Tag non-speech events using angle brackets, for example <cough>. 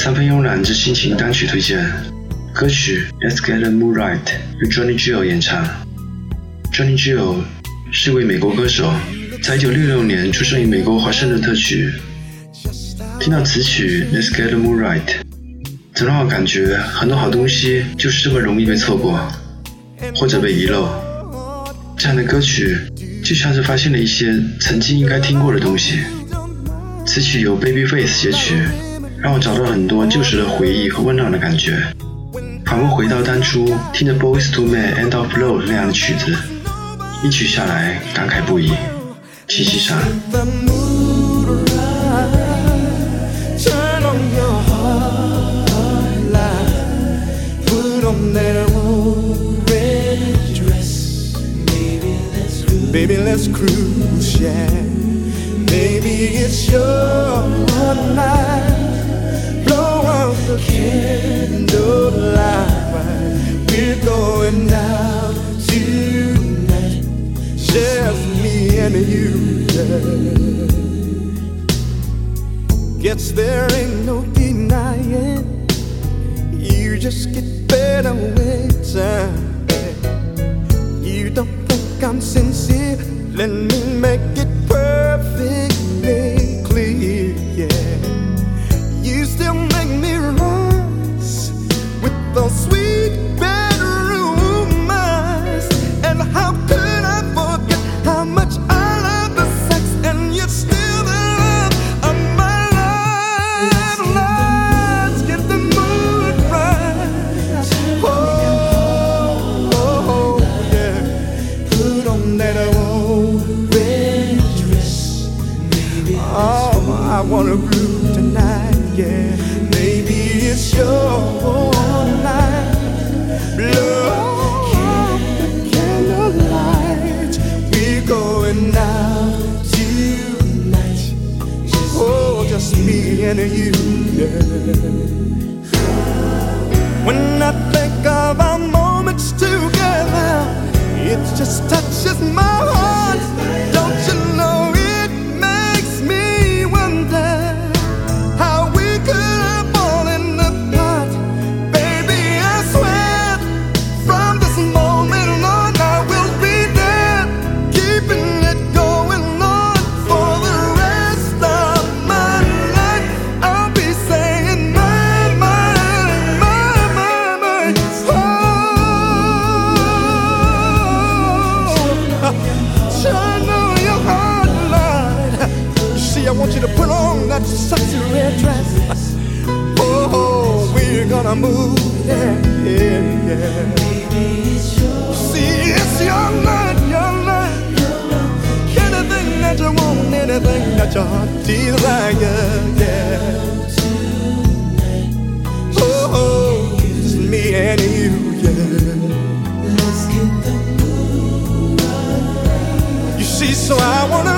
三分慵懒之心情单曲推荐，歌曲《Let's Get the Moon Right》由 Johnny Gill 演唱。Johnny Gill 是一位美国歌手，在1966年出生于美国华盛顿特区。听到此曲《Let's Get the Moon Right，》，总让我感觉很多好东西就是这么容易被错过，或者被遗漏。这样的歌曲就像是发现了一些曾经应该听过的东西。此曲由 Babyface 写曲。让我找到很多旧时的回忆和温暖的感觉，仿佛回到当初听着 Boys to Men End of Road 那样的曲子，一曲下来感慨不已，请欣赏。the candlelight. We're going out tonight, just me and you. Guess there ain't no denying. You just get better with time. You don't think I'm sincere? Let me make it I wanna groove tonight, yeah. Maybe it's your light. Blow the candlelight. We're going out tonight. Oh, just me and you. Yeah. When I think of our moments together, it just touches my heart. Want you to put on that sexy red dress. <laughs> Oh, we're gonna move, yeah, yeah, yeah. See, it's your night, your night. Anything that you want, anything that your heart desires, yeah. Oh, oh, just me and you, yeah. You see, so I wanna